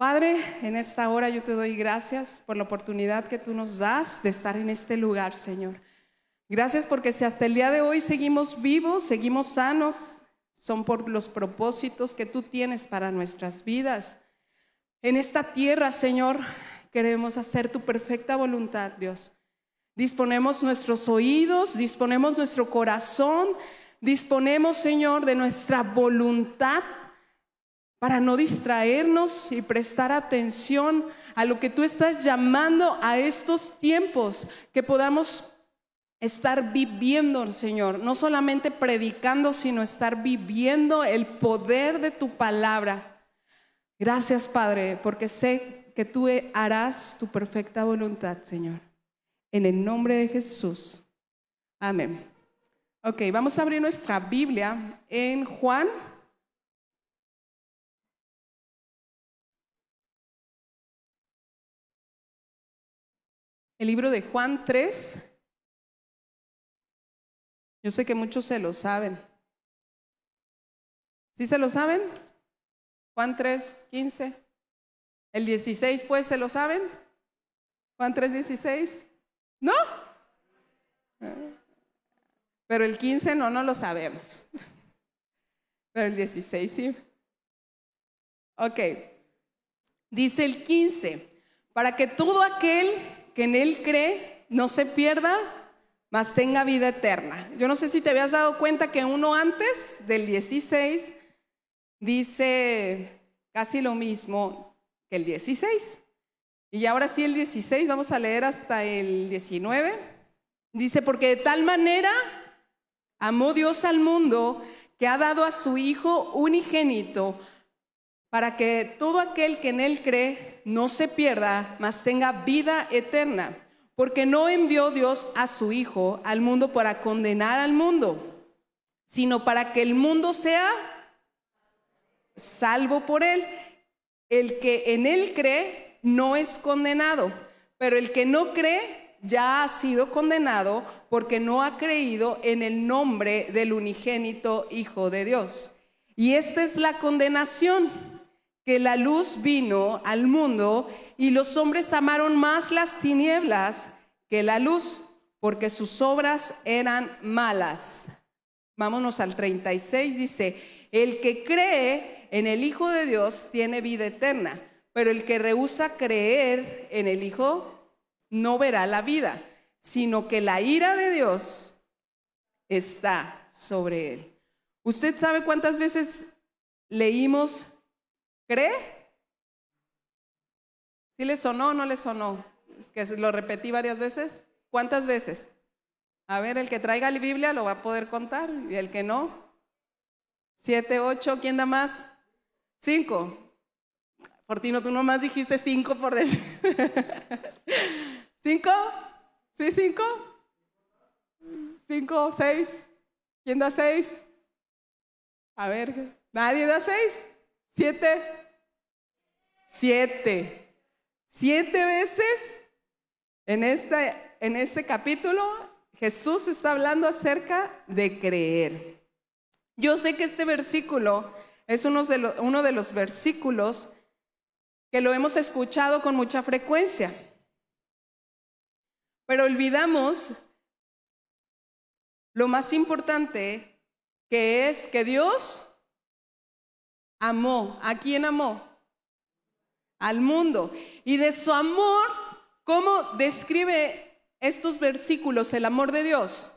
Padre, en esta hora yo te doy gracias por la oportunidad que tú nos das de estar en este lugar, Señor. Gracias porque si hasta el día de hoy seguimos vivos, seguimos sanos, son por los propósitos que tú tienes para nuestras vidas. En esta tierra, Señor, queremos hacer tu perfecta voluntad, Dios. Disponemos nuestros oídos, disponemos nuestro corazón, disponemos, Señor, de nuestra voluntad para no distraernos y prestar atención a lo que tú estás llamando a estos tiempos, que podamos estar viviendo, Señor, no solamente predicando, sino estar viviendo el poder de tu palabra. Gracias, Padre, porque sé que tú harás tu perfecta voluntad, Señor. En el nombre de Jesús. Amén. Ok, vamos a abrir nuestra Biblia en Juan El libro de Juan 3. Yo sé que muchos se lo saben. ¿Sí se lo saben? Juan 3, 15. El 16, pues, ¿se lo saben? Juan 3, 16. ¿No? Pero el 15 no, no lo sabemos. Pero el 16 sí. Ok. Dice el 15, para que todo aquel que en Él cree no se pierda, mas tenga vida eterna. Yo no sé si te habías dado cuenta que uno antes del 16 dice casi lo mismo que el 16. Y ahora sí el 16, vamos a leer hasta el 19. Dice, porque de tal manera amó Dios al mundo que ha dado a su Hijo unigénito para que todo aquel que en Él cree no se pierda, mas tenga vida eterna. Porque no envió Dios a su Hijo al mundo para condenar al mundo, sino para que el mundo sea salvo por Él. El que en Él cree no es condenado, pero el que no cree ya ha sido condenado porque no ha creído en el nombre del unigénito Hijo de Dios. Y esta es la condenación que la luz vino al mundo y los hombres amaron más las tinieblas que la luz, porque sus obras eran malas. Vámonos al 36, dice, el que cree en el Hijo de Dios tiene vida eterna, pero el que rehúsa creer en el Hijo no verá la vida, sino que la ira de Dios está sobre él. ¿Usted sabe cuántas veces leímos ¿Cree? ¿Sí le sonó o no le sonó? Es que lo repetí varias veces. ¿Cuántas veces? A ver, el que traiga la Biblia lo va a poder contar y el que no. Siete, ocho, ¿quién da más? Cinco. Fortino, tú nomás dijiste cinco por decir. ¿Cinco? ¿Sí, cinco? ¿Cinco, seis? ¿Quién da seis? A ver, ¿nadie da seis? ¿Siete? Siete. Siete veces en este, en este capítulo Jesús está hablando acerca de creer. Yo sé que este versículo es uno de, uno de los versículos que lo hemos escuchado con mucha frecuencia, pero olvidamos lo más importante que es que Dios amó. ¿A quién amó? Al mundo. Y de su amor, ¿cómo describe estos versículos el amor de Dios?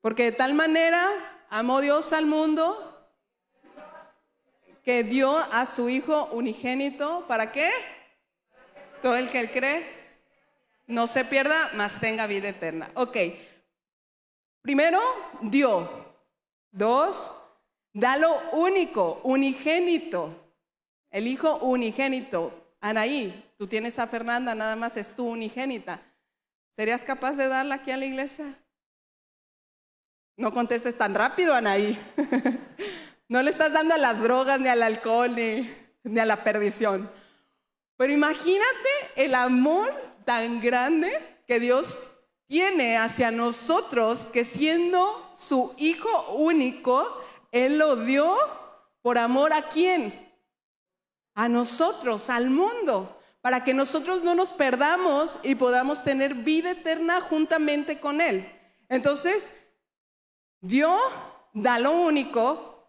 Porque de tal manera amó Dios al mundo que dio a su Hijo unigénito. ¿Para qué? Todo el que él cree no se pierda, mas tenga vida eterna. Ok. Primero, dio. Dos, da lo único, unigénito. El hijo unigénito. Anaí, tú tienes a Fernanda, nada más es tu unigénita. ¿Serías capaz de darla aquí a la iglesia? No contestes tan rápido, Anaí. no le estás dando a las drogas, ni al alcohol, ni, ni a la perdición. Pero imagínate el amor tan grande que Dios tiene hacia nosotros, que siendo su hijo único, Él lo dio por amor a quién? A nosotros, al mundo, para que nosotros no nos perdamos y podamos tener vida eterna juntamente con Él. Entonces, Dios da lo único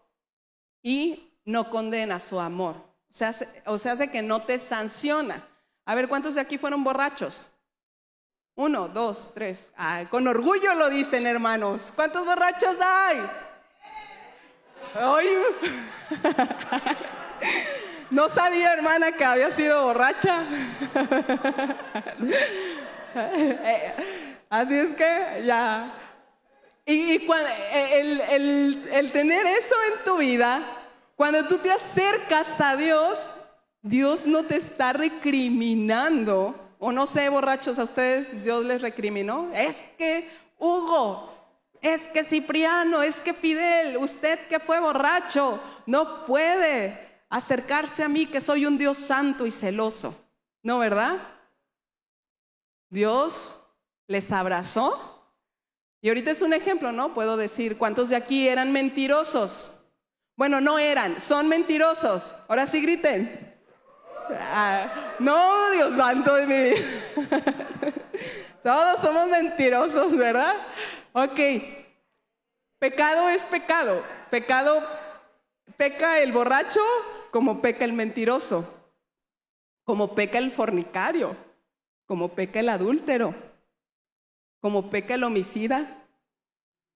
y no condena su amor. O sea, o sea, hace que no te sanciona. A ver, ¿cuántos de aquí fueron borrachos? Uno, dos, tres. con orgullo lo dicen, hermanos. ¿Cuántos borrachos hay? Ay. No sabía, hermana, que había sido borracha. Así es que ya. Y, el, el tener eso en tu vida, cuando tú te acercas a Dios, Dios no te está recriminando. O no sé, borrachos, a ustedes Dios les recriminó. Es que Hugo, es que Cipriano, es que Fidel, usted que fue borracho, no puede acercarse a mí que soy un Dios santo y celoso. ¿No, verdad? Dios les abrazó. Y ahorita es un ejemplo, ¿no? Puedo decir, ¿cuántos de aquí eran mentirosos? Bueno, no eran, son mentirosos. Ahora sí griten. Ah, no, Dios santo de vida. Todos somos mentirosos, ¿verdad? Ok. Pecado es pecado. Pecado, peca el borracho como peca el mentiroso, como peca el fornicario, como peca el adúltero, como peca el homicida.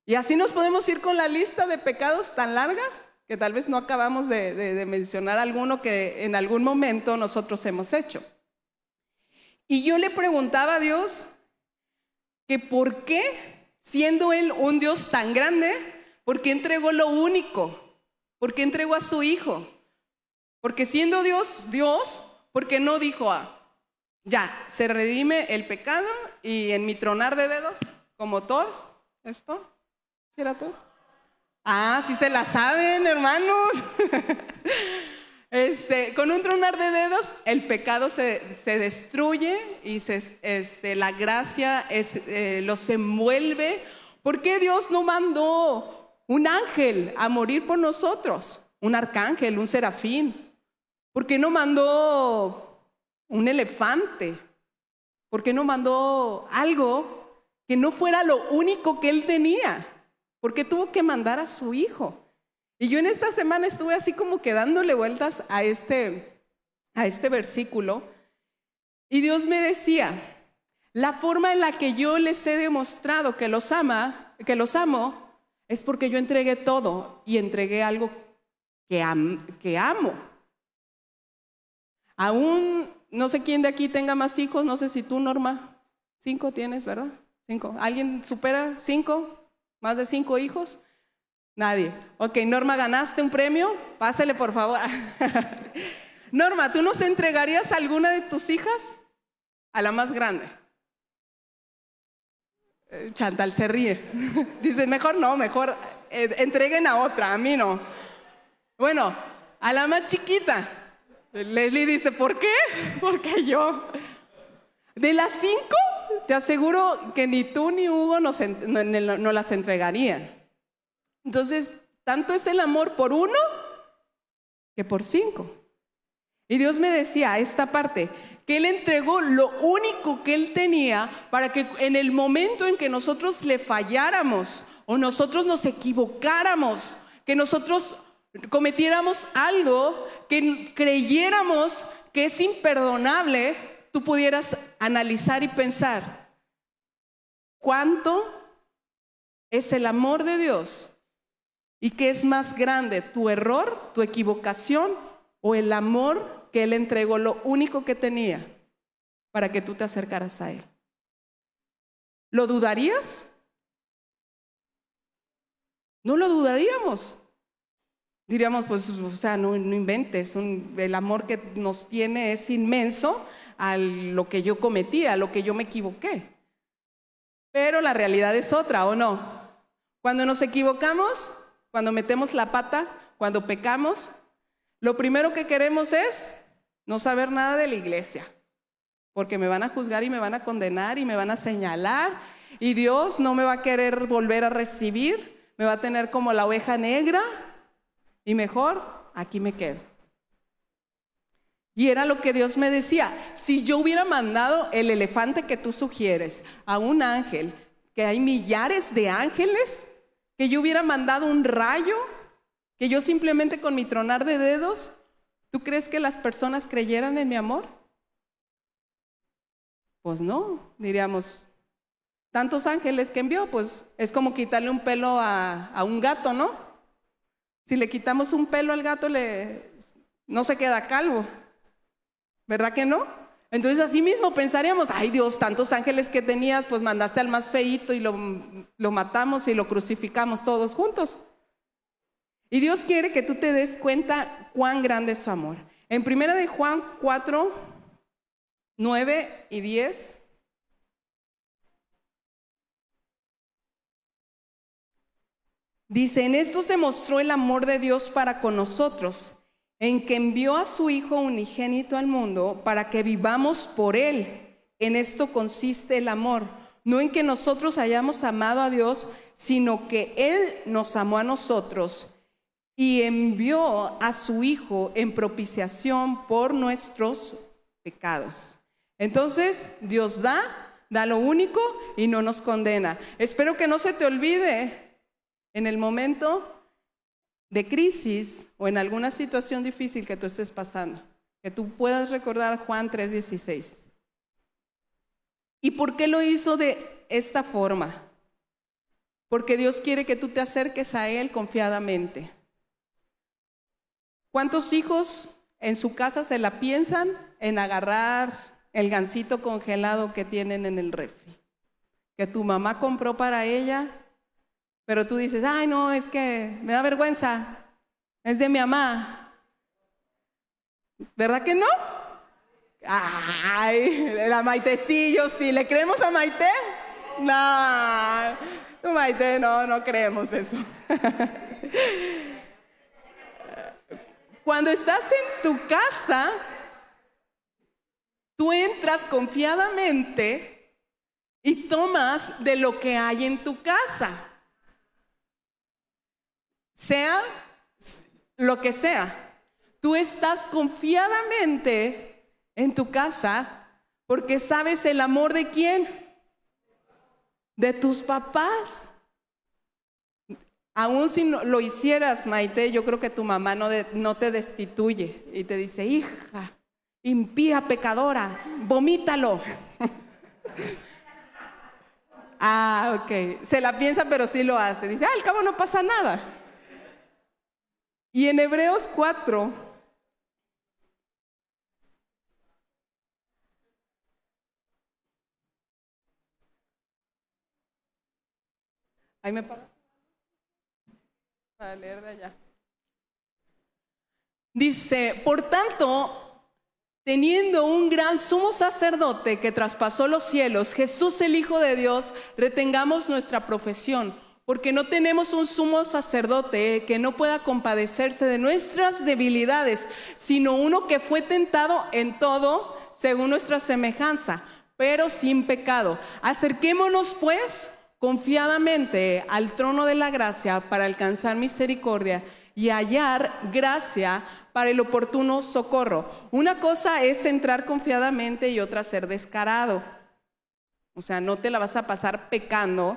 Y así nos podemos ir con la lista de pecados tan largas que tal vez no acabamos de, mencionar alguno que en algún momento nosotros hemos hecho. Y yo le preguntaba a Dios que por qué, siendo Él un Dios tan grande, ¿por qué entregó lo único? ¿Por qué entregó a su Hijo? Porque siendo Dios, Dios, ¿por qué no dijo, a ya, se redime el pecado y en mi tronar de dedos, como Thor, ¿esto? ¿Sí era Thor? Ah, sí se la saben, hermanos. Este, con un tronar de dedos, el pecado se, destruye y se, este, la gracia es, eh, los envuelve. ¿Por qué Dios no mandó un ángel a morir por nosotros? Un arcángel, un serafín. ¿Por qué no mandó un elefante? ¿Por qué no mandó algo que no fuera lo único que él tenía? ¿Por qué tuvo que mandar a su hijo? Y yo en esta semana estuve así como que dándole vueltas a este, a este versículo y Dios me decía, la forma en la que yo les he demostrado que los ama, que los amo, es porque yo entregué todo y entregué algo que, que amo. Aún no sé quién de aquí tenga más hijos, no sé si tú, Norma, cinco tienes, ¿verdad? Cinco. ¿Alguien supera cinco? ¿Más de cinco hijos? Nadie. Ok, Norma, ¿ganaste un premio? Pásale, por favor. Norma, ¿tú nos entregarías a alguna de tus hijas? A la más grande. Eh, Chantal se ríe. Dice, mejor no, mejor eh, entreguen a otra, a mí no. Bueno, a la más chiquita. Leslie dice, ¿por qué? Porque yo. De las cinco, te aseguro que ni tú ni Hugo nos, no, las entregarían. Entonces, tanto es el amor por uno que por cinco. Y Dios me decía esta parte, que Él entregó lo único que Él tenía para que en el momento en que nosotros le falláramos o nosotros nos equivocáramos, que nosotros cometiéramos algo que creyéramos que es imperdonable, tú pudieras analizar y pensar, ¿cuánto es el amor de Dios? ¿Y qué es más grande, tu error, tu equivocación o el amor que Él entregó, lo único que tenía para que tú te acercaras a Él? ¿Lo dudarías? No lo dudaríamos. Diríamos, pues, o sea, no, inventes, el amor que nos tiene es inmenso a lo que yo cometí, a lo que yo me equivoqué. Pero la realidad es otra, ¿o no? Cuando nos equivocamos, cuando metemos la pata, cuando pecamos, lo primero que queremos es no saber nada de la iglesia, porque me van a juzgar y me van a condenar y me van a señalar y Dios no me va a querer volver a recibir, me va a tener como la oveja negra y mejor aquí me quedo. Y era lo que Dios me decía, si yo hubiera mandado el elefante que tú sugieres a un ángel, que hay millares de ángeles, que yo hubiera mandado un rayo, que yo simplemente con mi tronar de dedos, ¿tú crees que las personas creyeran en mi amor? Pues no, diríamos, tantos ángeles que envió, pues es como quitarle un pelo a, a un gato, ¿no? Si le quitamos un pelo al gato, le, no se queda calvo. ¿Verdad que no? Entonces así mismo pensaríamos, ay Dios, tantos ángeles que tenías, pues mandaste al más feito y lo, lo matamos y lo crucificamos todos juntos. Y Dios quiere que tú te des cuenta cuán grande es su amor. En primera de Juan 4, 9 y 10. Dice, en esto se mostró el amor de Dios para con nosotros en que envió a su Hijo unigénito al mundo para que vivamos por Él. En esto consiste el amor, no en que nosotros hayamos amado a Dios, sino que Él nos amó a nosotros y envió a su Hijo en propiciación por nuestros pecados. Entonces, Dios da, da lo único y no nos condena. Espero que no se te olvide en el momento de crisis o en alguna situación difícil que tú estés pasando, que tú puedas recordar Juan 3:16. ¿Y por qué lo hizo de esta forma? Porque Dios quiere que tú te acerques a Él confiadamente. ¿Cuántos hijos en su casa se la piensan en agarrar el gansito congelado que tienen en el refri? Que tu mamá compró para ella pero tú dices, ay, no, es que me da vergüenza, es de mi mamá. ¿Verdad que no? Ay, la Maitecillo, sí, ¿le creemos a Maite? No, Maite, no, no creemos eso. Cuando estás en tu casa, tú entras confiadamente y tomas de lo que hay en tu casa sea lo que sea, tú estás confiadamente en tu casa porque sabes el amor de quién? De tus papás. Aún si no, lo hicieras, Maite, yo creo que tu mamá no, te destituye y te dice, hija, impía pecadora, vomítalo. ah, ok. Se la piensa, pero sí lo hace. Dice, al cabo no pasa nada. Y en Hebreos 4, ahí me para leer de allá. Dice, por tanto, teniendo un gran sumo sacerdote que traspasó los cielos, Jesús el Hijo de Dios, retengamos nuestra profesión porque no tenemos un sumo sacerdote que no pueda compadecerse de nuestras debilidades, sino uno que fue tentado en todo según nuestra semejanza, pero sin pecado. Acerquémonos pues confiadamente al trono de la gracia para alcanzar misericordia y hallar gracia para el oportuno socorro. Una cosa es entrar confiadamente y otra ser descarado. O sea, no te la vas a pasar pecando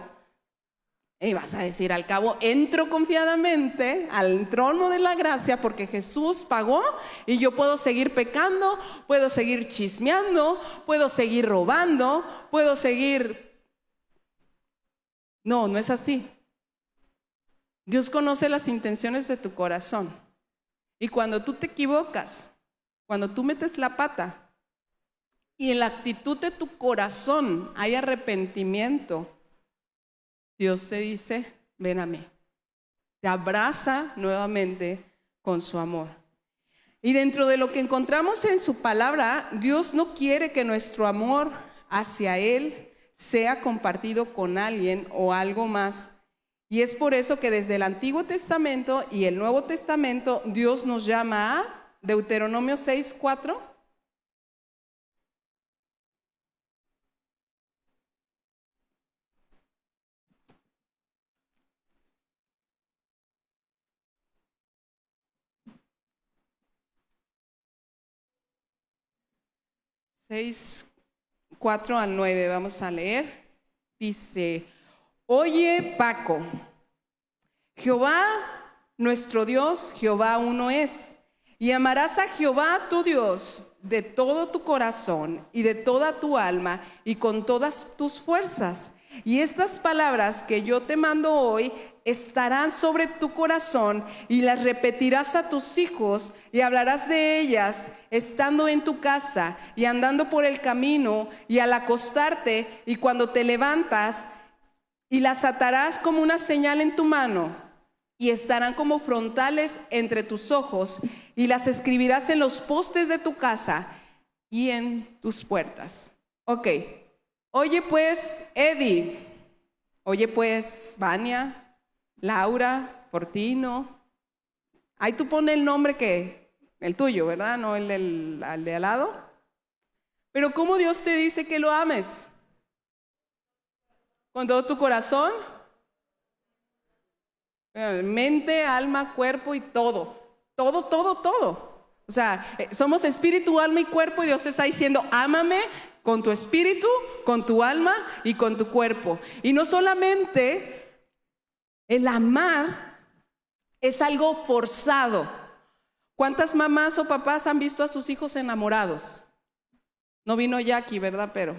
y vas a decir, al cabo, entro confiadamente al trono de la gracia porque Jesús pagó y yo puedo seguir pecando, puedo seguir chismeando, puedo seguir robando, puedo seguir... No, no es así. Dios conoce las intenciones de tu corazón. Y cuando tú te equivocas, cuando tú metes la pata y en la actitud de tu corazón hay arrepentimiento, Dios te dice, ven a mí. Te abraza nuevamente con su amor. Y dentro de lo que encontramos en su palabra, Dios no quiere que nuestro amor hacia Él sea compartido con alguien o algo más. Y es por eso que desde el Antiguo Testamento y el Nuevo Testamento Dios nos llama a Deuteronomio 6, 4 6, 4 al 9, vamos a leer. Dice, oye Paco, Jehová nuestro Dios, Jehová uno es, y amarás a Jehová tu Dios de todo tu corazón y de toda tu alma y con todas tus fuerzas. Y estas palabras que yo te mando hoy estarán sobre tu corazón y las repetirás a tus hijos y hablarás de ellas estando en tu casa y andando por el camino y al acostarte y cuando te levantas y las atarás como una señal en tu mano y estarán como frontales entre tus ojos y las escribirás en los postes de tu casa y en tus puertas. Ok, oye pues Eddie, oye pues Vania, Laura, Fortino. Ahí tú pones el nombre que, el tuyo, ¿verdad? No el del de al lado. Pero ¿cómo Dios te dice que lo ames? ¿Con todo tu corazón? Eh, mente, alma, cuerpo y todo. Todo, todo, todo. O sea, eh, somos espíritu, alma y cuerpo y Dios te está diciendo, ámame con tu espíritu, con tu alma y con tu cuerpo. Y no solamente el amar es algo forzado. ¿Cuántas mamás o papás han visto a sus hijos enamorados? No vino Jackie, ¿verdad? Pero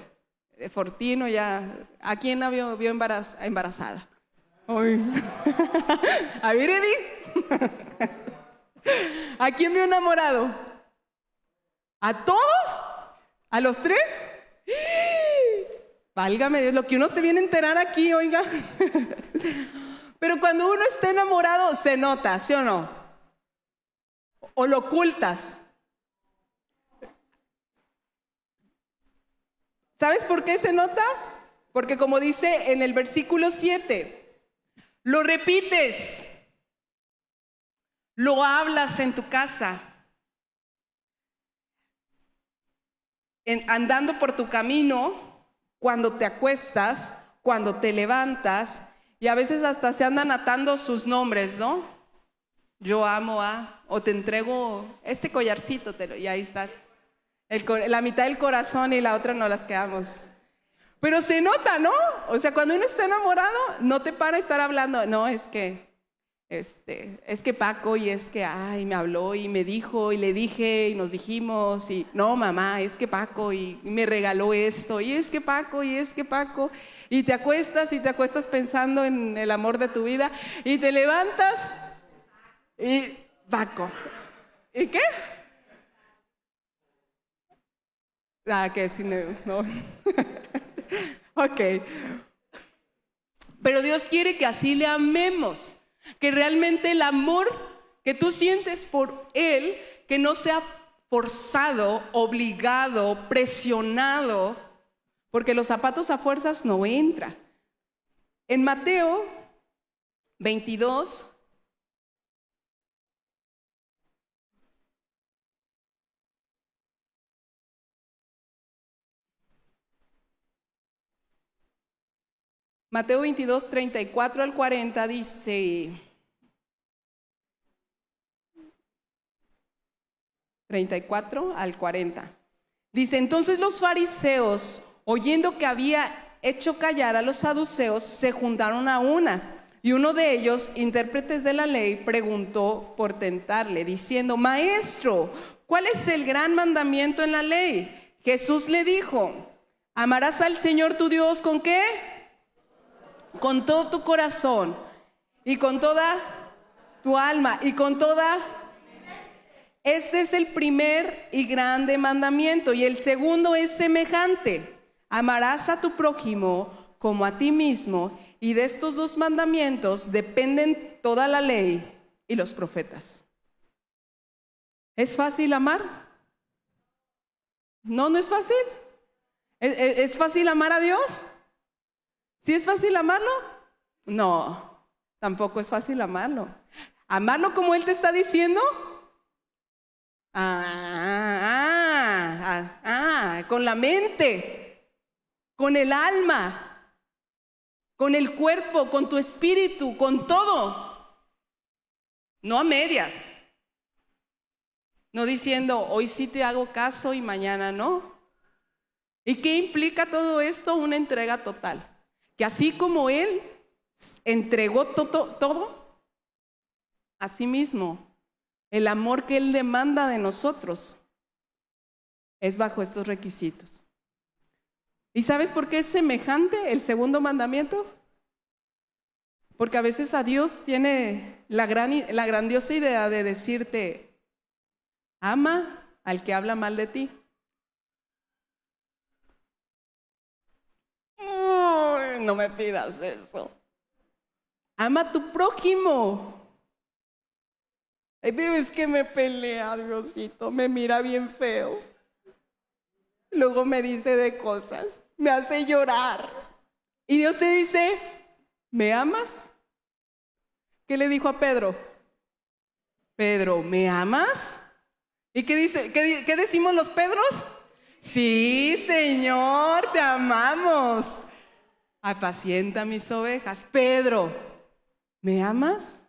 eh, Fortino ya. ¿A quién la vio, embarazada? a ver, Eddie. ¿A quién vio enamorado? ¿A todos? ¿A los tres? Válgame Dios, lo que uno se viene a enterar aquí, oiga. Pero cuando uno está enamorado se nota, ¿sí o no? O lo ocultas. ¿Sabes por qué se nota? Porque como dice en el versículo 7, lo repites, lo hablas en tu casa, andando por tu camino, cuando te acuestas, cuando te levantas, y a veces hasta se andan atando sus nombres, ¿no? Yo amo a, o te entrego este collarcito, y ahí estás. la mitad del corazón y la otra no las quedamos. Pero se nota, ¿no? O sea, cuando uno está enamorado, no te para estar hablando. No, es que, este, es que Paco y es que, ay, me habló y me dijo y le dije y nos dijimos y, no, mamá, es que Paco y me regaló esto y es que Paco y es que Paco. Te acuestas y te acuestas pensando en el amor de tu vida y te levantas y Paco. ¿Y qué? Ah, que si no. ok. Pero Dios quiere que así le amemos, que realmente el amor que tú sientes por Él, que no sea forzado, obligado, presionado, porque los zapatos a fuerzas no entra. En Mateo 22, Mateo 22, 34 al 40 dice, 34 al 40. Dice, entonces los fariseos oyendo que había hecho callar a los saduceos, se juntaron a una. Y uno de ellos, intérpretes de la ley, preguntó por tentarle, diciendo, Maestro, ¿cuál es el gran mandamiento en la ley? Jesús le dijo, amarás al Señor tu Dios con qué? Con todo tu corazón y con toda tu alma y con toda... Este es el primer y grande mandamiento y el segundo es semejante. Amarás a tu prójimo como a ti mismo, y de estos dos mandamientos dependen toda la ley y los profetas. ¿Es fácil amar? No, no es fácil. ¿Es, fácil amar a Dios? ¿Sí es fácil amarlo? No, tampoco es fácil amarlo. ¿Amarlo como Él te está diciendo? ah, ah, ah, ah con la mente con el alma, con el cuerpo, con tu espíritu, con todo. No a medias. No diciendo, hoy sí te hago caso y mañana no. ¿Y qué implica todo esto? Una entrega total. Que así como Él entregó todo, todo, así mismo, el amor que Él demanda de nosotros es bajo estos requisitos. ¿Y sabes por qué es semejante el segundo mandamiento? Porque a veces a Dios tiene la, gran, la grandiosa idea de decirte, ama al que habla mal de ti. no me pidas eso. Ama a tu prójimo. pero es que me pelea, Diosito, me mira bien feo. Luego me dice de cosas, me hace llorar. Y Dios te dice, ¿me amas? ¿Qué le dijo a Pedro? Pedro, ¿me amas? ¿Y qué, dice, qué, decimos los Pedros? Sí, Señor, te amamos. Apacienta mis ovejas. Pedro, ¿me amas?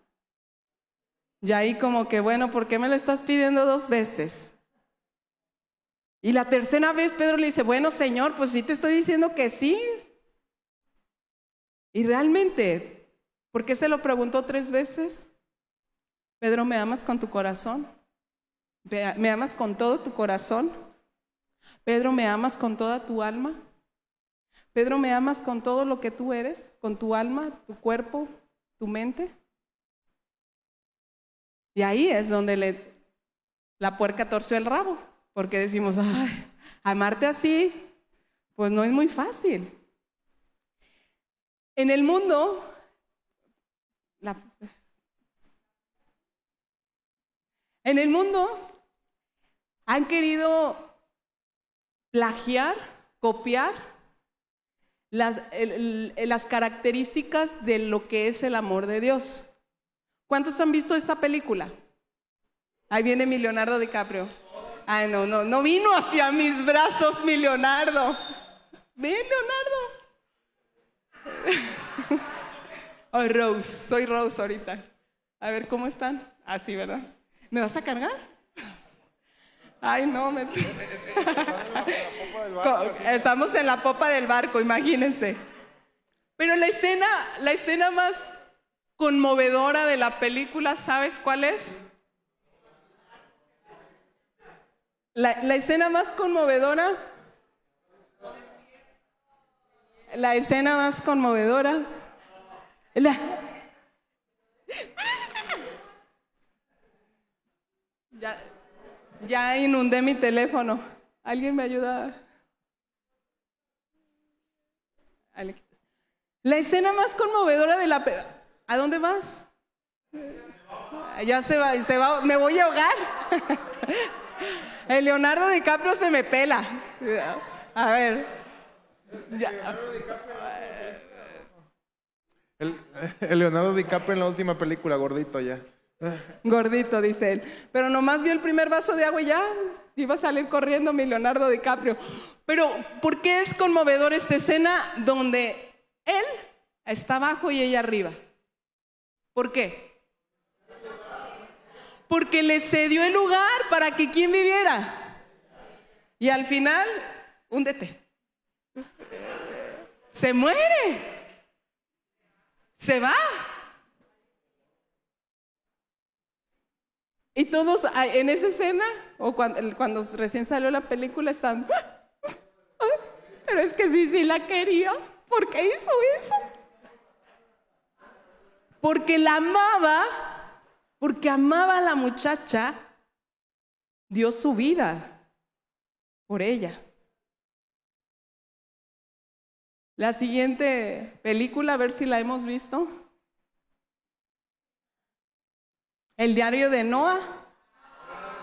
Y ahí como que, bueno, ¿por qué me lo estás pidiendo dos veces? Y la tercera vez Pedro le dice, bueno, Señor, pues sí te estoy diciendo que sí. Y realmente ¿Por qué se lo preguntó tres veces? Pedro, ¿me amas con tu corazón? ¿Me amas con todo tu corazón? Pedro, ¿me amas con toda tu alma? Pedro, ¿me amas con todo lo que tú eres? ¿Con tu alma, tu cuerpo, tu mente? Y ahí es donde la puerca torció el rabo, porque decimos, amarte así, pues no es muy fácil. En el mundo en el mundo han querido plagiar, copiar las características de lo que es el amor de Dios. ¿Cuántos han visto esta película? Ahí viene mi Leonardo DiCaprio. Ay, no, no, no vino hacia mis brazos mi Leonardo. Ven, Leonardo. Oh, Rose, soy Rose ahorita. A ver, ¿cómo están? Así, ¿verdad? ¿Me vas a cargar? Ay, no, me... Estamos en la popa del barco, imagínense. Pero la escena, la escena más conmovedora de la película, ¿sabes cuál es? La, la escena más conmovedora. La escena más conmovedora ya, ya inundé mi teléfono. ¿Alguien me ayuda? La escena más conmovedora de la... ¿A dónde vas? Ya se va, se va, me voy a ahogar. El Leonardo DiCaprio se me pela. A ver. Ya. El, Leonardo DiCaprio en la última película, gordito ya. Gordito, dice él. Pero nomás vio el primer vaso de agua y ya iba a salir corriendo mi Leonardo DiCaprio. Pero, ¿por qué es conmovedor esta escena donde él está abajo y ella arriba? ¿Por qué? Porque le cedió el lugar para que quien viviera. Y al final, húndete. Se muere se va. Y todos en esa escena, o cuando, recién salió la película, están, pero es que sí, sí la quería. ¿Por qué hizo eso? Porque la amaba, porque amaba a la muchacha, dio su vida por ella. La siguiente película, a ver si la hemos visto. El diario de Noah.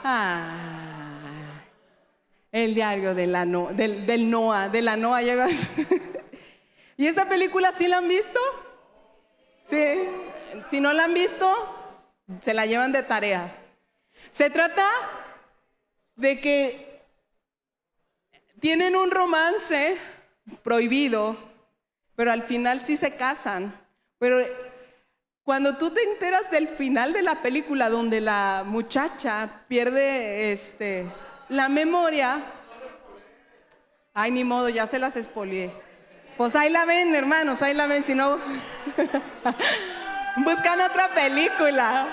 Ah, el diario de la del, del, Noah, de la Noah. ¿Y esta película sí la han visto? Sí. Si no la han visto, se la llevan de tarea. Se trata de que tienen un romance prohibido, pero al final sí se casan. Pero cuando tú te enteras del final de la película donde la muchacha pierde este, la memoria, Ay, ni modo, ya se las expolié. Pues ahí la ven, hermanos, ahí la ven, si no... Buscan otra película.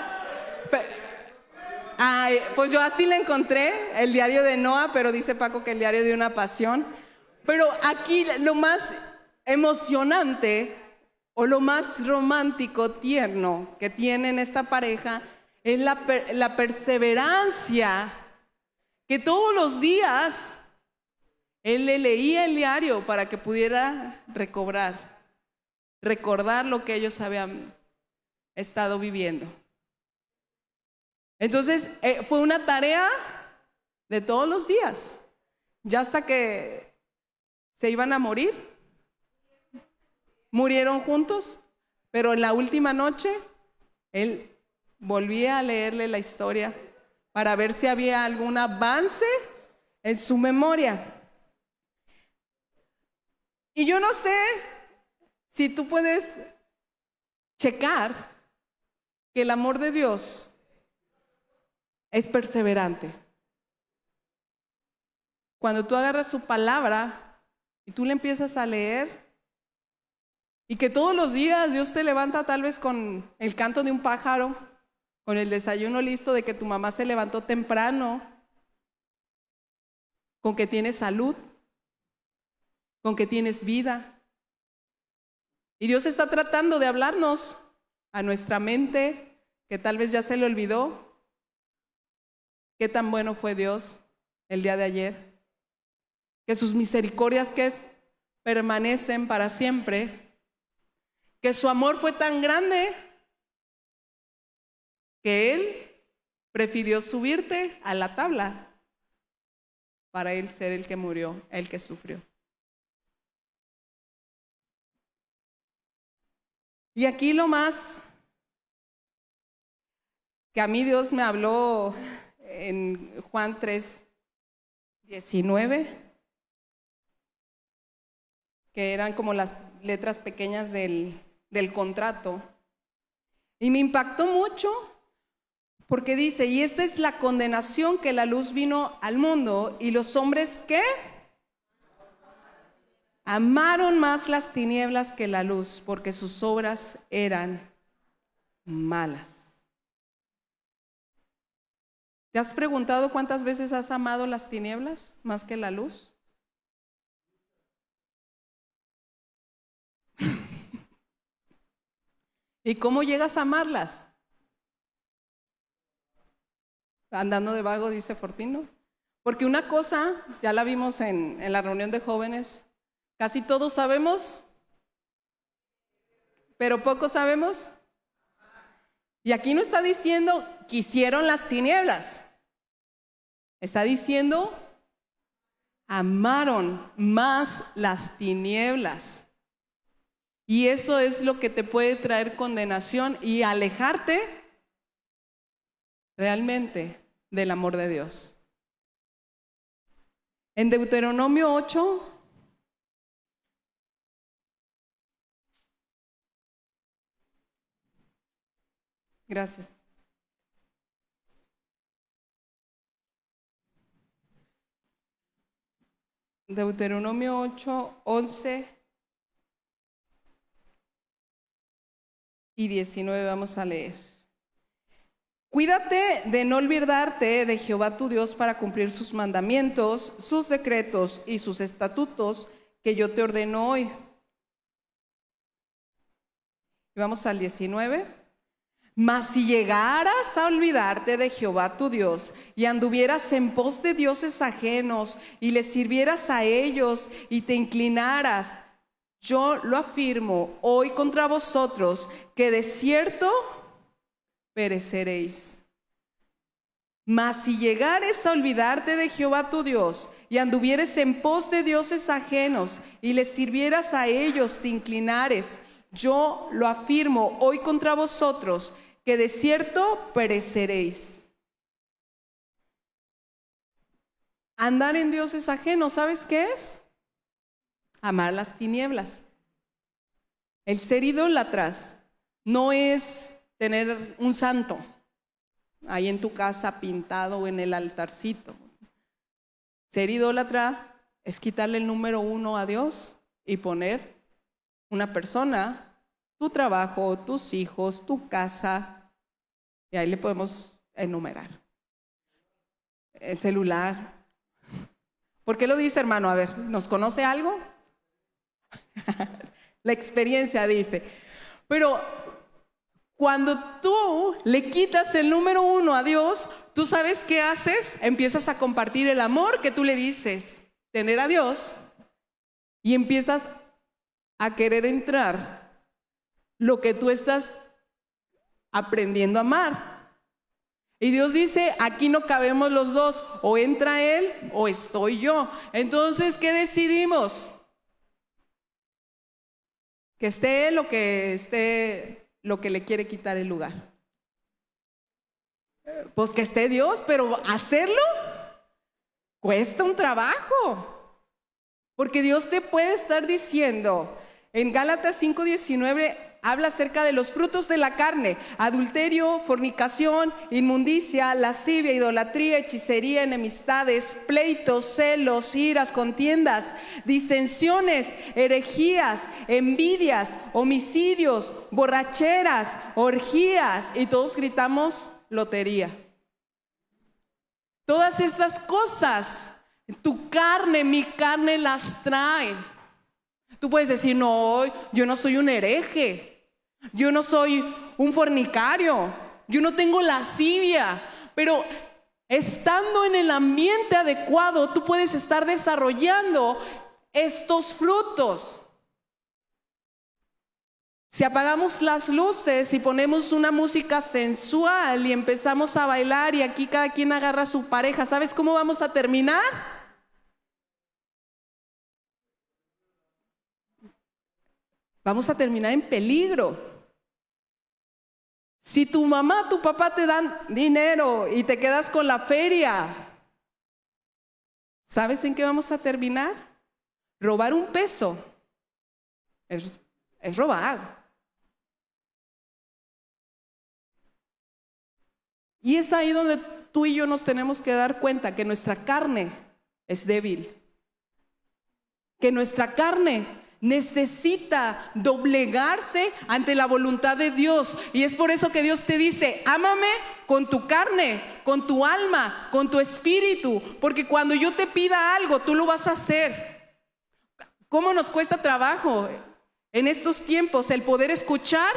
Ay, pues yo así la encontré, el diario de Noah, pero dice Paco que el diario de una pasión. Pero aquí lo más emocionante o lo más romántico, tierno que tienen esta pareja es la, la perseverancia que todos los días él le leía el diario para que pudiera recobrar, recordar lo que ellos habían estado viviendo. Entonces, eh, fue una tarea de todos los días, ya hasta que se iban a morir. Murieron juntos, pero en la última noche él volvía a leerle la historia para ver si había algún avance en su memoria. Y yo no sé si tú puedes checar que el amor de Dios es perseverante. Cuando tú agarras su palabra y tú le empiezas a leer, y que todos los días Dios te levanta tal vez con el canto de un pájaro, con el desayuno listo de que tu mamá se levantó temprano, con que tienes salud, con que tienes vida. Y Dios está tratando de hablarnos a nuestra mente, que tal vez ya se le olvidó, qué tan bueno fue Dios el día de ayer, que sus misericordias que permanecen para siempre, que su amor fue tan grande que Él prefirió subirte a la tabla para Él ser el que murió, el que sufrió. Y aquí lo más que a mí Dios me habló en Juan 3, 19, que eran como las letras pequeñas del, del contrato. Y me impactó mucho porque dice, y esta es la condenación que la luz vino al mundo y los hombres que amaron más las tinieblas que la luz porque sus obras eran malas. ¿Te has preguntado cuántas veces has amado las tinieblas más que la luz? ¿Y cómo llegas a amarlas? Andando de vago, dice Fortino. Porque una cosa, ya la vimos en, en la reunión de jóvenes, casi todos sabemos, pero poco sabemos. Y aquí no está diciendo quisieron las tinieblas. Está diciendo amaron más las tinieblas. Y eso es lo que te puede traer condenación y alejarte realmente del amor de Dios. En Deuteronomio 8, Gracias. Deuteronomio 8, 11 y 19 vamos a leer. Cuídate de no olvidarte de Jehová tu Dios para cumplir sus mandamientos, sus decretos y sus estatutos que yo te ordeno hoy. Vamos al 19. Mas si llegaras a olvidarte de Jehová tu Dios y anduvieras en pos de dioses ajenos y les sirvieras a ellos y te inclinaras, yo lo afirmo hoy contra vosotros que de cierto pereceréis. Mas si llegares a olvidarte de Jehová tu Dios y anduvieres en pos de dioses ajenos y les sirvieras a ellos, te inclinares, yo lo afirmo hoy contra vosotros que de cierto pereceréis. Andar en dioses ajenos, ¿sabes qué es? Amar las tinieblas. El ser idólatras no es tener un santo ahí en tu casa pintado en el altarcito. Ser idólatra es quitarle el número uno a Dios y poner una persona, tu trabajo, tus hijos, tu casa, y ahí le podemos enumerar. El celular. ¿Por qué lo dice, hermano? A ver, ¿nos conoce algo? La experiencia dice. Pero cuando tú le quitas el número uno a Dios, tú sabes qué haces? Empiezas a compartir el amor que tú le dices tener a Dios y empiezas a querer entrar lo que tú estás aprendiendo a amar. Y Dios dice, aquí no cabemos los dos, o entra Él o estoy yo. Entonces, ¿qué decidimos? Que esté Él o que esté lo que le quiere quitar el lugar. Pues que esté Dios, pero hacerlo cuesta un trabajo. Porque Dios te puede estar diciendo, en Gálatas 5:19 habla acerca de los frutos de la carne, adulterio, fornicación, inmundicia, lascivia, idolatría, hechicería, enemistades, pleitos, celos, iras, contiendas, disensiones, herejías, envidias, homicidios, borracheras, orgías, y todos gritamos lotería. Todas estas cosas, tu carne, mi carne las trae. Tú puedes decir, no, yo no soy un hereje, yo no soy un fornicario, yo no tengo lascivia, pero estando en el ambiente adecuado, tú puedes estar desarrollando estos frutos. Si apagamos las luces y ponemos una música sensual y empezamos a bailar y aquí cada quien agarra a su pareja, ¿sabes cómo vamos a terminar? vamos a terminar en peligro. Si tu mamá, tu papá te dan dinero y te quedas con la feria, ¿sabes en qué vamos a terminar? Robar un peso es, es robar. Y es ahí donde tú y yo nos tenemos que dar cuenta que nuestra carne es débil, que nuestra carne necesita doblegarse ante la voluntad de Dios. Y es por eso que Dios te dice, ámame con tu carne, con tu alma, con tu espíritu, porque cuando yo te pida algo, tú lo vas a hacer. ¿Cómo nos cuesta trabajo en estos tiempos el poder escuchar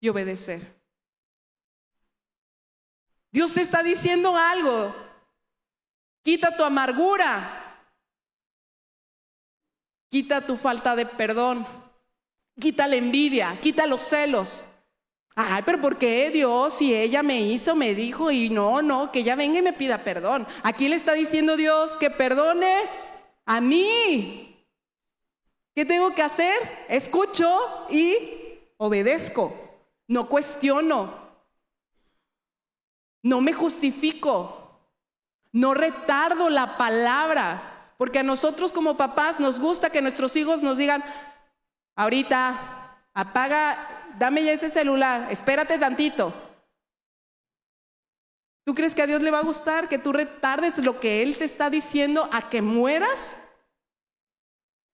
y obedecer? Dios te está diciendo algo. Quita tu amargura, Quita tu falta de perdón. Quita la envidia, quita los celos. Ay, pero ¿por qué Dios si ella me hizo, me dijo y no, no, que ella venga y me pida perdón? ¿A quién le está diciendo Dios que perdone? A mí. ¿Qué tengo que hacer? Escucho y obedezco. No cuestiono. No me justifico. No retardo la palabra. Porque a nosotros como papás nos gusta que nuestros hijos nos digan, ahorita, apaga, dame ya ese celular, espérate tantito. ¿Tú crees que a Dios le va a gustar que tú retardes lo que Él te está diciendo a que mueras?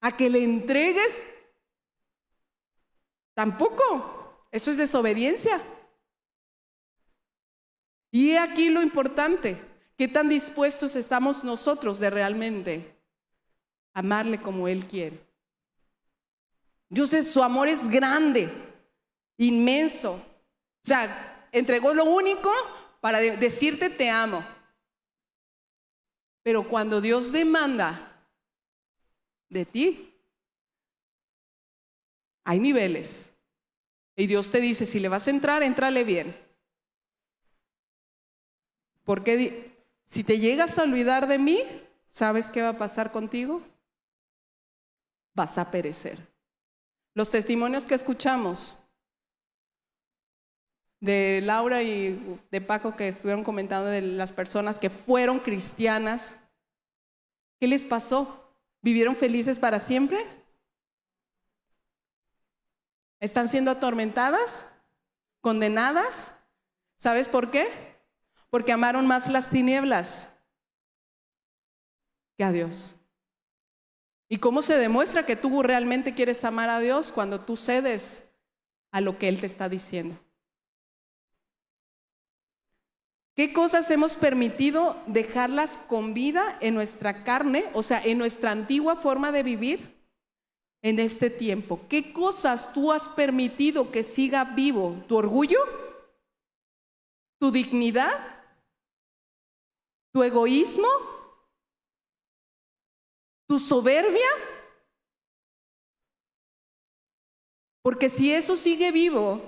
¿A que le entregues? Tampoco. Eso es desobediencia. Y aquí lo importante, qué tan dispuestos estamos nosotros de realmente amarle como Él quiere. Dios es, su amor es grande, inmenso. O sea, entregó lo único para decirte te amo. Pero cuando Dios demanda de ti, hay niveles. Y Dios te dice, si le vas a entrar, entrale bien. Porque si te llegas a olvidar de mí, ¿sabes qué va a pasar contigo? vas a perecer. Los testimonios que escuchamos de Laura y de Paco que estuvieron comentando de las personas que fueron cristianas, ¿qué les pasó? ¿Vivieron felices para siempre? ¿Están siendo atormentadas? ¿Condenadas? ¿Sabes por qué? Porque amaron más las tinieblas que a Dios. ¿Y cómo se demuestra que tú realmente quieres amar a Dios cuando tú cedes a lo que Él te está diciendo? ¿Qué cosas hemos permitido dejarlas con vida en nuestra carne, o sea, en nuestra antigua forma de vivir en este tiempo? ¿Qué cosas tú has permitido que siga vivo? ¿Tu orgullo? ¿Tu dignidad? ¿Tu egoísmo? ¿Tu soberbia? Porque si eso sigue vivo,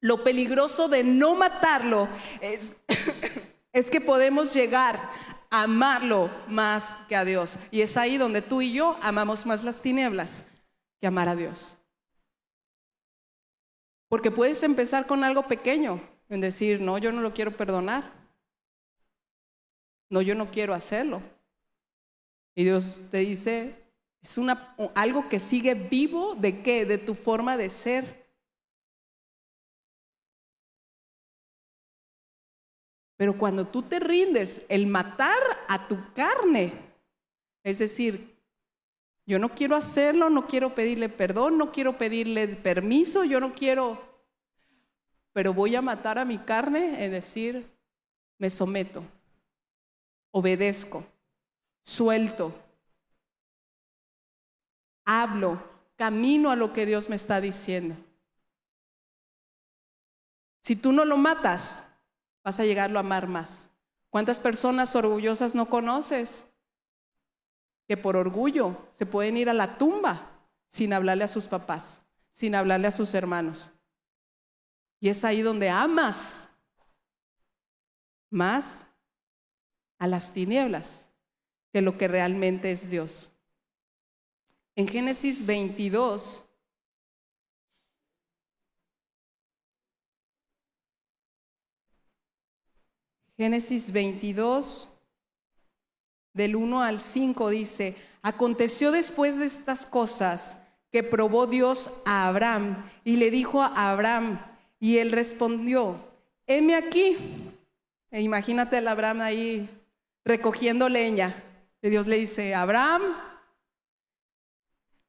lo peligroso de no matarlo es, es que podemos llegar a amarlo más que a Dios. Y es ahí donde tú y yo amamos más las tinieblas que amar a Dios. Porque puedes empezar con algo pequeño, en decir, no, yo no lo quiero perdonar. No, yo no quiero hacerlo. Y Dios te dice, es una, algo que sigue vivo de qué? De tu forma de ser. Pero cuando tú te rindes, el matar a tu carne, es decir, yo no quiero hacerlo, no quiero pedirle perdón, no quiero pedirle permiso, yo no quiero, pero voy a matar a mi carne, es decir, me someto, obedezco, suelto, hablo, camino a lo que Dios me está diciendo. Si tú no lo matas, vas a llegarlo a amar más. ¿Cuántas personas orgullosas no conoces? Que por orgullo se pueden ir a la tumba sin hablarle a sus papás, sin hablarle a sus hermanos. Y es ahí donde amas más a las tinieblas que lo que realmente es Dios. En Génesis 22, Génesis 22, del 1 al 5 dice, aconteció después de estas cosas que probó Dios a Abraham y le dijo a Abraham, y él respondió, heme aquí. E imagínate a Abraham ahí recogiendo leña. Y Dios le dice, Abraham,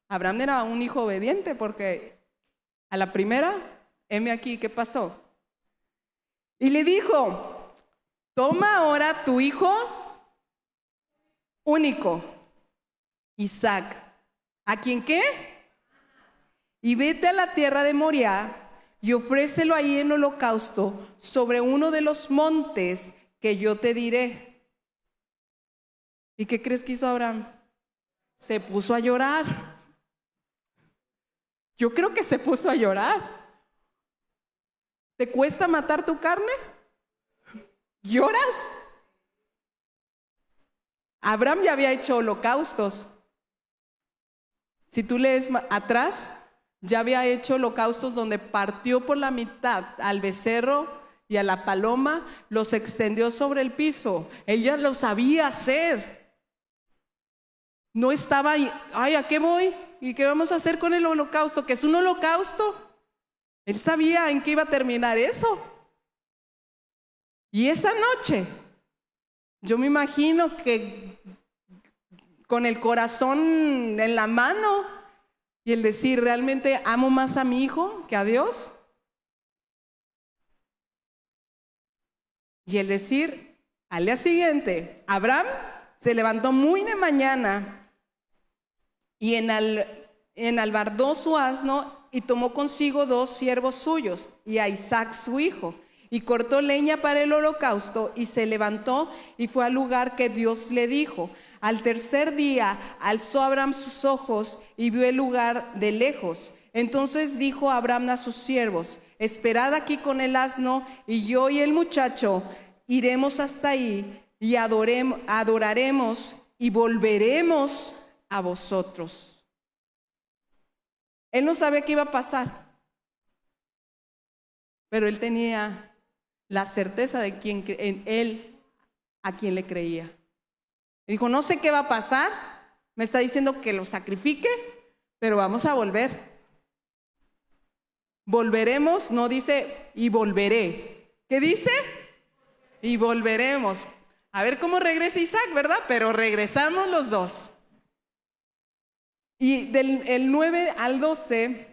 Abraham era un hijo obediente porque a la primera, heme aquí, ¿qué pasó? Y le dijo, Toma ahora tu hijo único, Isaac. ¿A quién qué? Y vete a la tierra de Moriah y ofrécelo ahí en holocausto sobre uno de los montes que yo te diré. ¿Y qué crees que hizo Abraham? Se puso a llorar. Yo creo que se puso a llorar. ¿Te cuesta matar tu carne? ¿Lloras? Abraham ya había hecho holocaustos. Si tú lees atrás, ya había hecho holocaustos donde partió por la mitad al becerro y a la paloma, los extendió sobre el piso. Él ya lo sabía hacer. No estaba ahí, ay, ¿a qué voy? ¿Y qué vamos a hacer con el holocausto? ¿Que es un holocausto? Él sabía en qué iba a terminar eso. Y esa noche, yo me imagino que con el corazón en la mano y el decir, ¿realmente amo más a mi hijo que a Dios? Y el decir, al día siguiente, Abraham se levantó muy de mañana y en enalbardó su asno y tomó consigo dos siervos suyos y a Isaac su hijo y cortó leña para el holocausto y se levantó y fue al lugar que Dios le dijo. Al tercer día alzó Abraham sus ojos y vio el lugar de lejos. Entonces dijo Abraham a sus siervos, esperad aquí con el asno y yo y el muchacho iremos hasta ahí y adoraremos y volveremos a vosotros. Él no sabía qué iba a pasar, pero él tenía la certeza de quien en él a quien le creía. dijo, no sé qué va a pasar, me está diciendo que lo sacrifique, pero vamos a volver. Volveremos, no dice y volveré. ¿Qué dice? Y volveremos. A ver cómo regresa Isaac, ¿verdad? Pero regresamos los dos. Y del el 9 al 12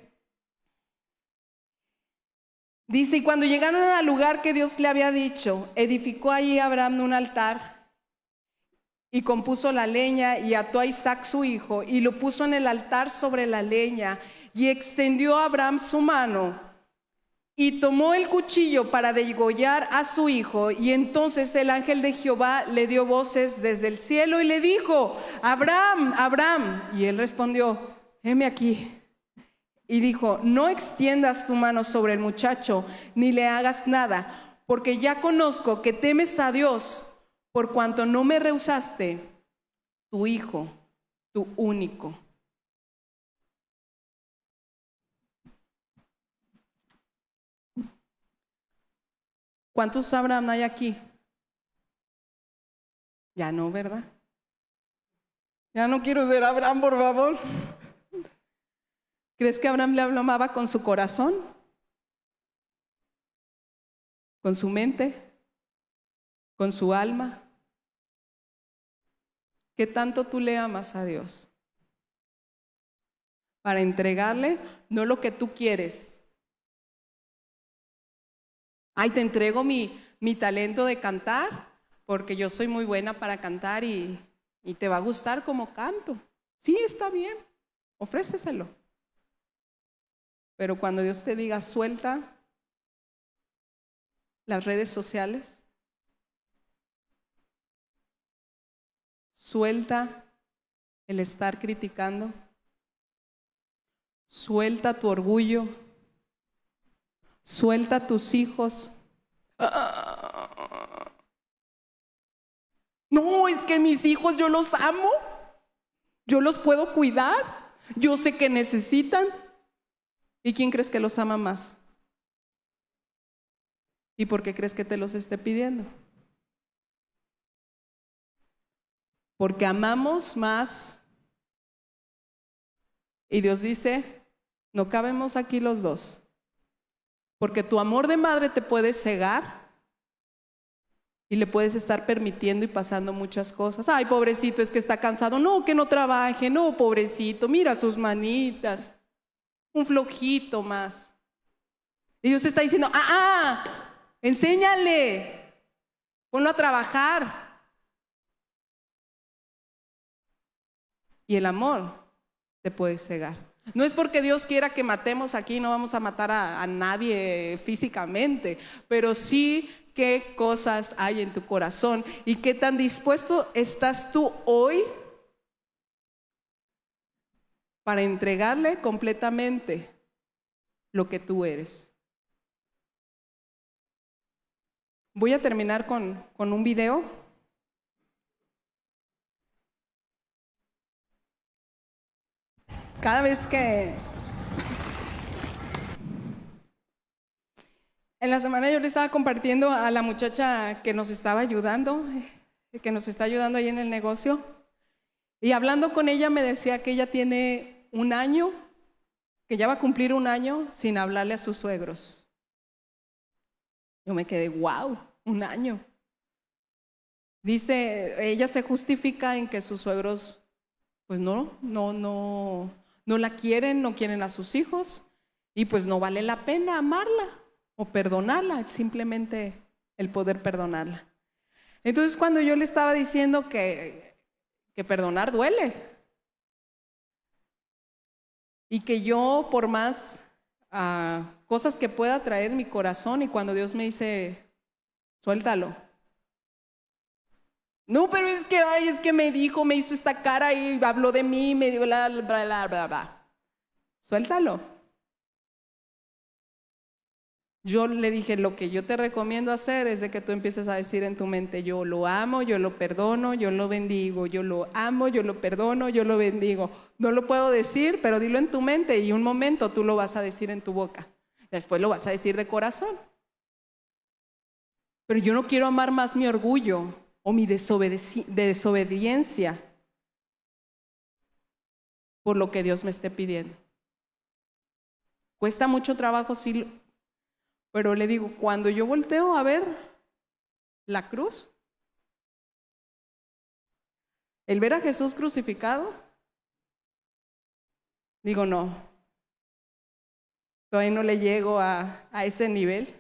dice, y cuando llegaron al lugar que Dios le había dicho, edificó allí Abraham un altar y compuso la leña y ató a Isaac su hijo y lo puso en el altar sobre la leña y extendió Abraham su mano y tomó el cuchillo para degollar a su hijo y entonces el ángel de Jehová le dio voces desde el cielo y le dijo, Abraham, Abraham. Y él respondió, heme aquí. Y dijo, no extiendas tu mano sobre el muchacho, ni le hagas nada, porque ya conozco que temes a Dios por cuanto no me rehusaste tu hijo, tu único. ¿Cuántos Abraham hay aquí? Ya no, ¿verdad? Ya no quiero ser Abraham, por favor. ¿Crees que Abraham le amaba con su corazón? ¿Con su mente? ¿Con su alma? ¿Qué tanto tú le amas a Dios? Para entregarle no lo que tú quieres. Ay, te entrego mi, mi talento de cantar, porque yo soy muy buena para cantar y, y te va a gustar como canto. Sí, está bien, ofréceselo. Pero cuando Dios te diga, suelta las redes sociales, Suelta el estar criticando. Suelta tu orgullo. Suelta tus hijos. No, es que mis hijos yo los amo. Yo los puedo cuidar. Yo sé que necesitan. ¿Y quién crees que los ama más? ¿Y por qué crees que te los esté pidiendo? porque amamos más. Y Dios dice, no cabemos aquí los dos, porque tu amor de madre te puede cegar y le puedes estar permitiendo y pasando muchas cosas. Ay, pobrecito, es que está cansado. No, que no trabaje. No, pobrecito, mira sus manitas. Un flojito más. Y Dios está diciendo, ah, ah, enséñale, ponlo a trabajar. Y el amor te puede cegar. No es porque Dios quiera que matemos aquí, no vamos a matar a, nadie físicamente, pero sí qué cosas hay en tu corazón y qué tan dispuesto estás tú hoy para entregarle completamente lo que tú eres. Voy a terminar con, con un video. Cada vez que... En la semana yo le estaba compartiendo a la muchacha que nos estaba ayudando, que nos está ayudando ahí en el negocio, y hablando con ella me decía que ella tiene un año, que ya va a cumplir un año sin hablarle a sus suegros. Yo me quedé, wow, un año. Dice, ella se justifica en que sus suegros, pues no, no, no, no la quieren, no quieren a sus hijos y pues no vale la pena amarla o perdonarla, simplemente el poder perdonarla. Entonces cuando yo le estaba diciendo que, que perdonar duele y que yo por más ah, cosas que pueda traer mi corazón y cuando Dios me dice, suéltalo, no, pero es que, ay, es que me dijo, me hizo esta cara y habló de mí, me dio bla, bla, bla, bla, bla. Suéltalo. Yo le dije, lo que yo te recomiendo hacer es de que tú empieces a decir en tu mente, yo lo amo, yo lo perdono, yo lo bendigo, yo lo amo, yo lo perdono, yo lo bendigo. No lo puedo decir, pero dilo en tu mente y un momento tú lo vas a decir en tu boca. Después lo vas a decir de corazón. Pero yo no quiero amar más mi orgullo, o mi desobediencia por lo que Dios me esté pidiendo. Cuesta mucho trabajo, sí, pero le digo, cuando yo volteo a ver la cruz, el ver a Jesús crucificado, Digo, no. Todavía no le llego a, a ese nivel.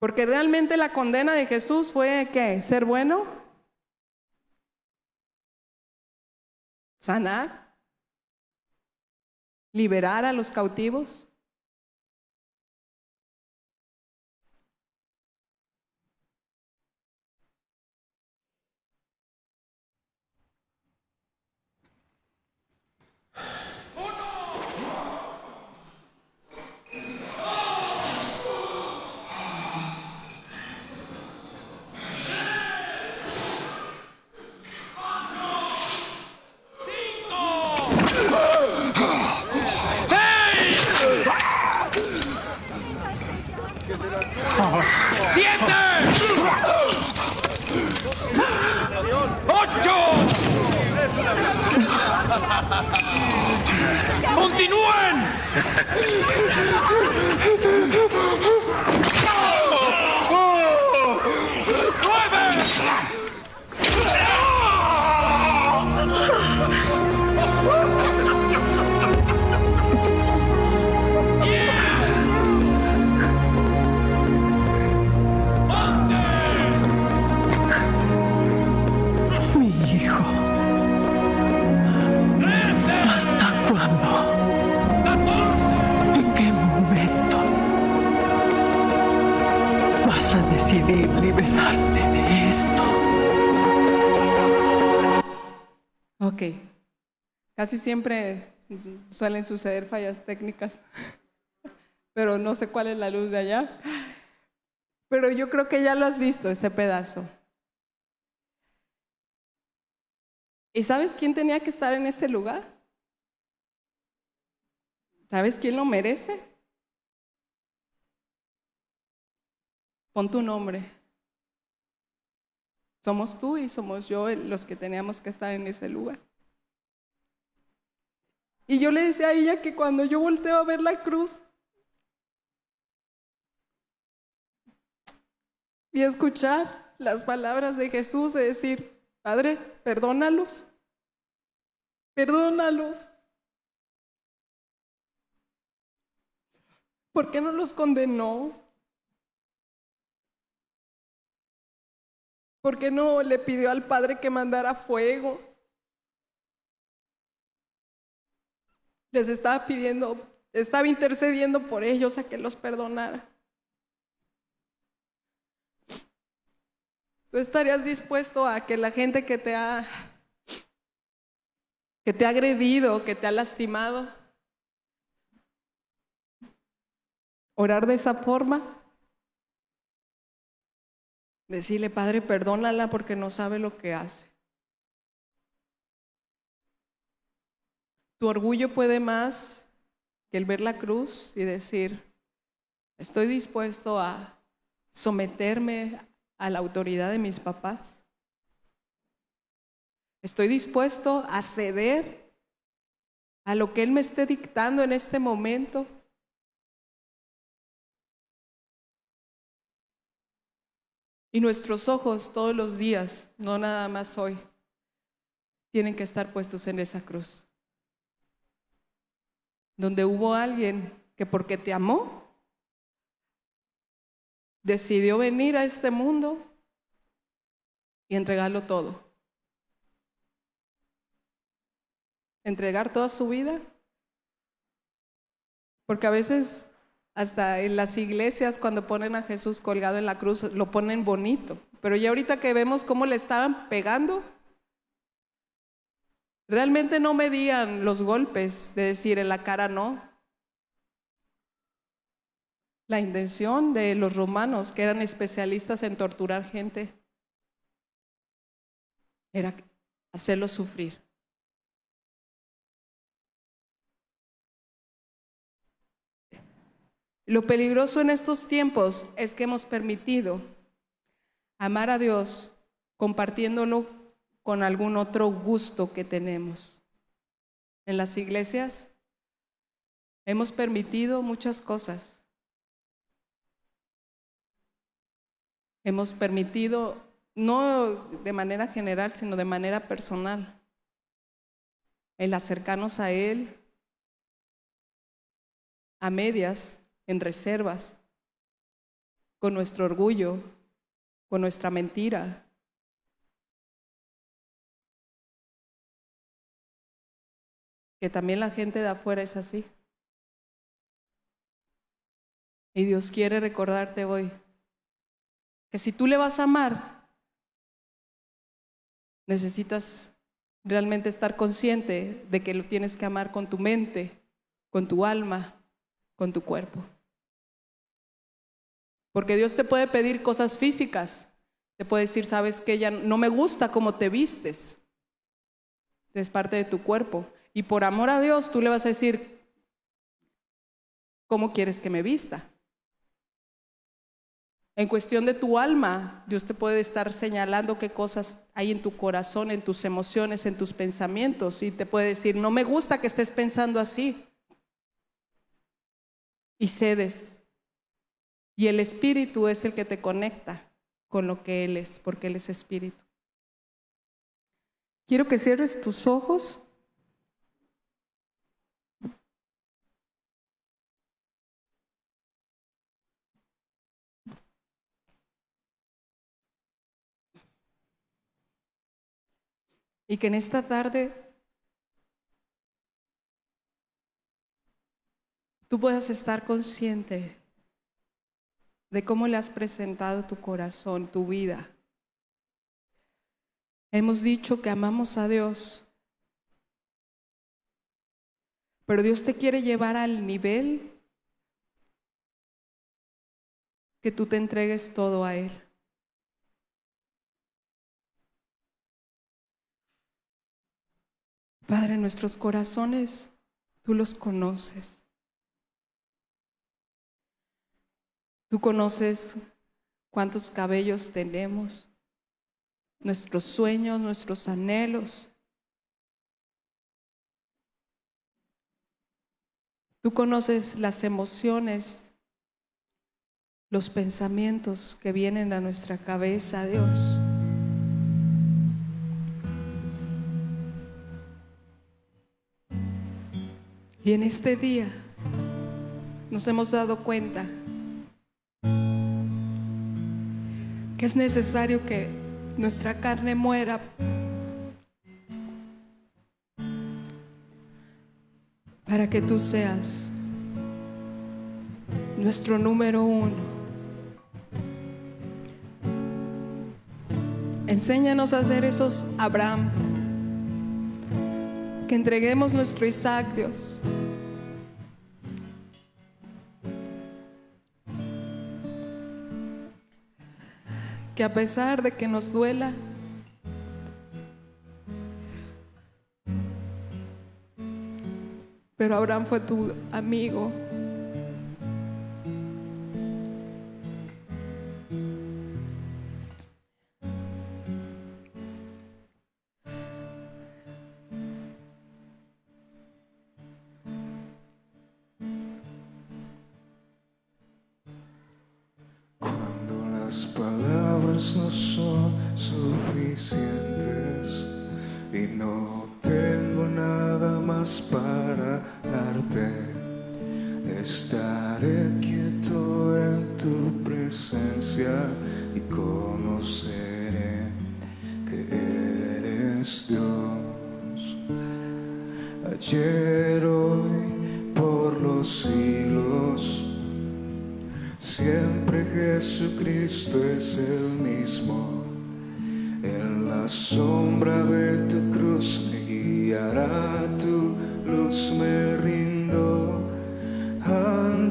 Porque realmente la condena de Jesús fue ¿qué? Ser bueno, sanar, liberar a los cautivos. Siempre suelen suceder fallas técnicas, pero no sé cuál es la luz de allá. Pero yo creo que ya lo has visto, este pedazo. ¿Y sabes quién tenía que estar en ese lugar? ¿Sabes quién lo merece? Pon tu nombre. Somos tú y somos yo los que teníamos que estar en ese lugar. Y yo le decía a ella que cuando yo volteo a ver la cruz y escuchar las palabras de Jesús de decir, Padre, perdónalos, perdónalos. ¿Por qué no los condenó? ¿Por qué no le pidió al Padre que mandara fuego? Les estaba pidiendo, estaba intercediendo por ellos a que los perdonara. ¿Tú estarías dispuesto a que la gente que te ha que te ha agredido, que te ha lastimado, orar de esa forma? Decirle, Padre, perdónala porque no sabe lo que hace. Tu orgullo puede más que el ver la cruz y decir, estoy dispuesto a someterme a la autoridad de mis papás. Estoy dispuesto a ceder a lo que Él me esté dictando en este momento. Y nuestros ojos todos los días, no nada más hoy, tienen que estar puestos en esa cruz. Donde hubo alguien que porque te amó, decidió venir a este mundo y entregarlo todo. Entregar toda su vida. Porque a veces hasta en las iglesias cuando ponen a Jesús colgado en la cruz lo ponen bonito. Pero ya ahorita que vemos cómo le estaban pegando, realmente no medían los golpes de decir en la cara no, la intención de los romanos, que eran especialistas en torturar gente, era hacerlos sufrir. Lo peligroso en estos tiempos es que hemos permitido amar a Dios compartiéndolo con algún otro gusto que tenemos. En las iglesias hemos permitido muchas cosas. Hemos permitido, no de manera general, sino de manera personal, el acercarnos a Él a medias, en reservas, con nuestro orgullo, con nuestra mentira. Que también la gente de afuera es así. Y Dios quiere recordarte hoy que si tú le vas a amar, necesitas realmente estar consciente de que lo tienes que amar con tu mente, con tu alma, con tu cuerpo. Porque Dios te puede pedir cosas físicas. Te puede decir, sabes que ya no me gusta cómo te vistes. Es parte de tu cuerpo. Y por amor a Dios, tú le vas a decir, ¿cómo quieres que me vista? En cuestión de tu alma, Dios te puede estar señalando qué cosas hay en tu corazón, en tus emociones, en tus pensamientos. Y te puede decir, no me gusta que estés pensando así. Y cedes. Y el espíritu es el que te conecta con lo que Él es, porque Él es espíritu. Quiero que cierres tus ojos. Y que en esta tarde tú puedas estar consciente de cómo le has presentado tu corazón, tu vida. Hemos dicho que amamos a Dios, pero Dios te quiere llevar al nivel que tú te entregues todo a Él. Padre, nuestros corazones, tú los conoces. Tú conoces cuántos cabellos tenemos, nuestros sueños, nuestros anhelos. Tú conoces las emociones, los pensamientos que vienen a nuestra cabeza, Dios. Y en este día nos hemos dado cuenta que es necesario que nuestra carne muera para que tú seas nuestro número uno. Enséñanos a hacer esos Abraham, que entreguemos nuestro Isaac, Dios. que a pesar de que nos duela, pero Abraham fue tu amigo.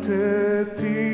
to tea.